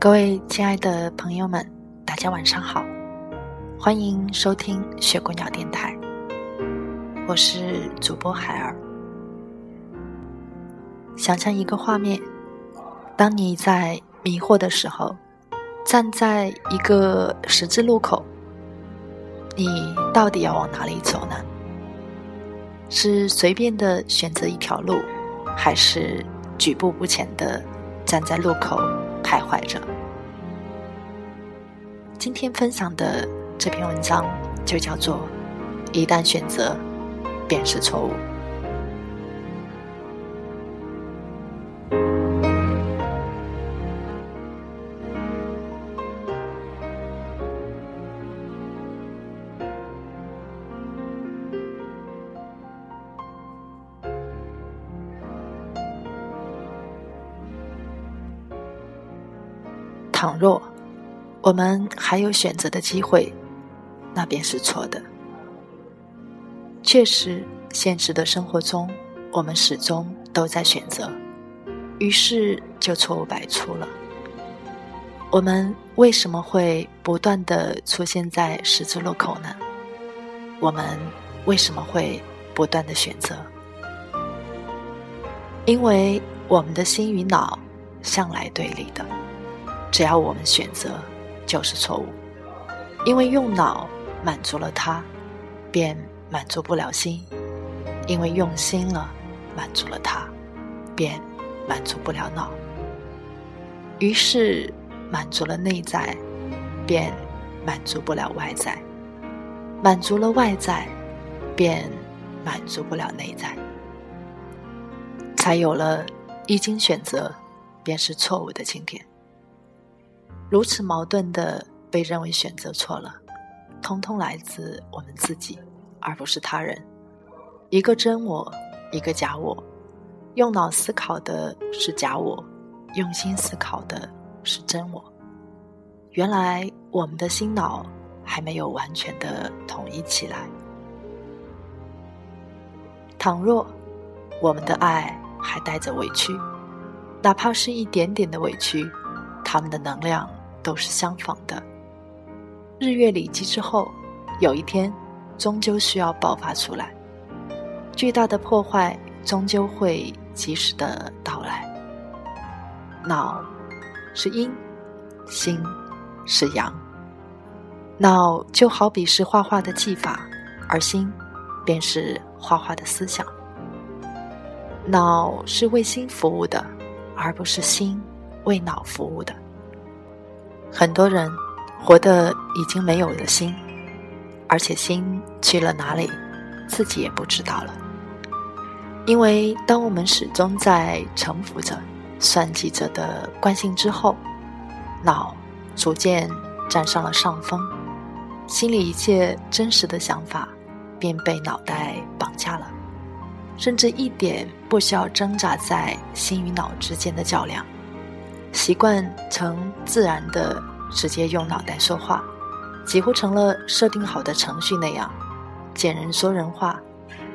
各位亲爱的朋友们，大家晚上好，欢迎收听雪姑娘电台，我是主播海儿。想象一个画面，当你在迷惑的时候，站在一个十字路口，你到底要往哪里走呢？是随便的选择一条路，还是举步不前的站在路口？徘徊着。今天分享的这篇文章就叫做“一旦选择，便是错误”。倘若我们还有选择的机会，那便是错的。确实，现实的生活中，我们始终都在选择，于是就错误百出了。我们为什么会不断的出现在十字路口呢？我们为什么会不断的选择？因为我们的心与脑向来对立的。只要我们选择，就是错误，因为用脑满足了他，便满足不了心；因为用心了，满足了他，便满足不了脑。于是满足了内在，便满足不了外在；满足了外在，便满足不了内在。才有了一经选择，便是错误的今天。如此矛盾的被认为选择错了，通通来自我们自己，而不是他人。一个真我，一个假我。用脑思考的是假我，用心思考的是真我。原来我们的心脑还没有完全的统一起来。倘若我们的爱还带着委屈，哪怕是一点点的委屈，他们的能量。都是相仿的。日月累积之后，有一天，终究需要爆发出来。巨大的破坏终究会及时的到来。脑是阴，心是阳。脑就好比是画画的技法，而心便是画画的思想。脑是为心服务的，而不是心为脑服务的。很多人活得已经没有了心，而且心去了哪里，自己也不知道了。因为当我们始终在沉浮着、算计着的惯性之后，脑逐渐占上了上风，心里一切真实的想法便被脑袋绑架了，甚至一点不需要挣扎在心与脑之间的较量。习惯成自然的直接用脑袋说话，几乎成了设定好的程序那样，见人说人话，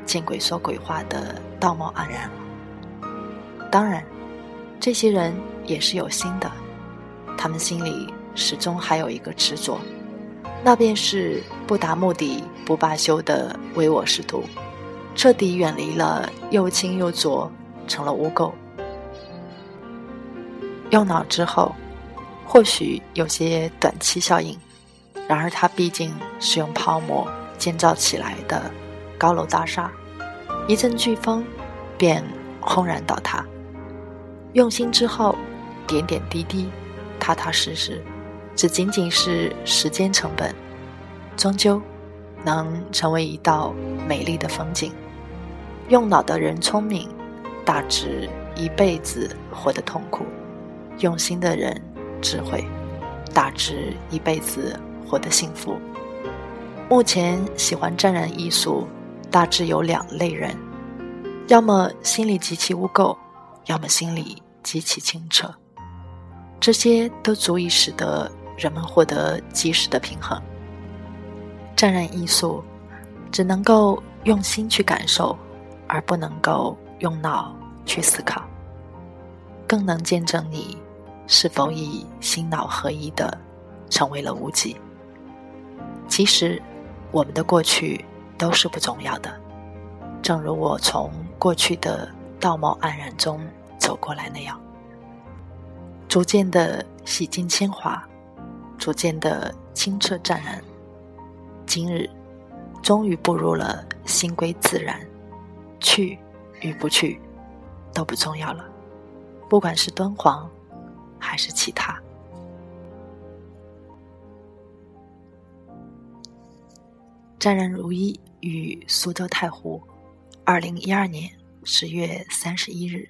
见鬼说鬼话的道貌岸然了。当然，这些人也是有心的，他们心里始终还有一个执着，那便是不达目的不罢休的唯我是图，彻底远离了又轻又浊，成了污垢。用脑之后，或许有些短期效应，然而它毕竟是用泡沫建造起来的高楼大厦，一阵飓风便轰然倒塌。用心之后，点点滴滴、踏踏实实，只仅仅是时间成本，终究能成为一道美丽的风景。用脑的人聪明，大致一辈子活得痛苦；用心的人智慧，大致一辈子活得幸福。目前喜欢沾染艺术，大致有两类人：要么心里极其污垢，要么心里极其清澈。这些都足以使得人们获得及时的平衡。沾染艺术只能够用心去感受。而不能够用脑去思考，更能见证你是否以心脑合一的成为了无极。其实，我们的过去都是不重要的，正如我从过去的道貌岸然中走过来那样，逐渐的洗尽铅华，逐渐的清澈湛然。今日，终于步入了心归自然。去与不去都不重要了，不管是敦煌还是其他。湛然如一与苏州太湖，二零一二年十月三十一日。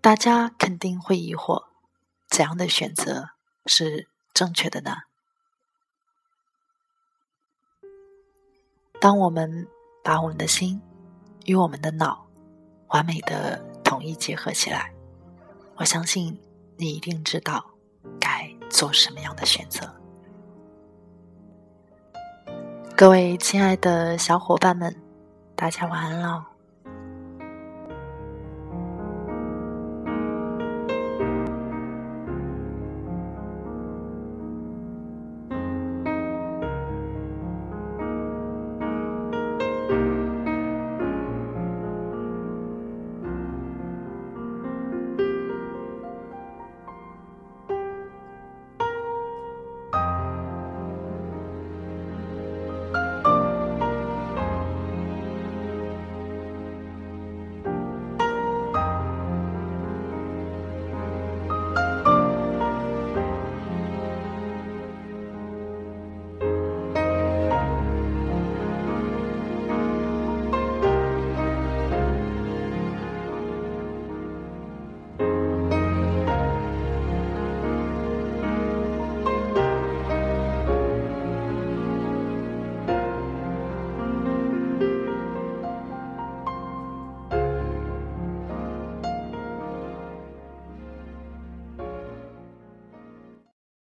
大家肯定会疑惑，怎样的选择是正确的呢？当我们。把我们的心与我们的脑完美的统一结合起来，我相信你一定知道该做什么样的选择。各位亲爱的小伙伴们，大家晚安了。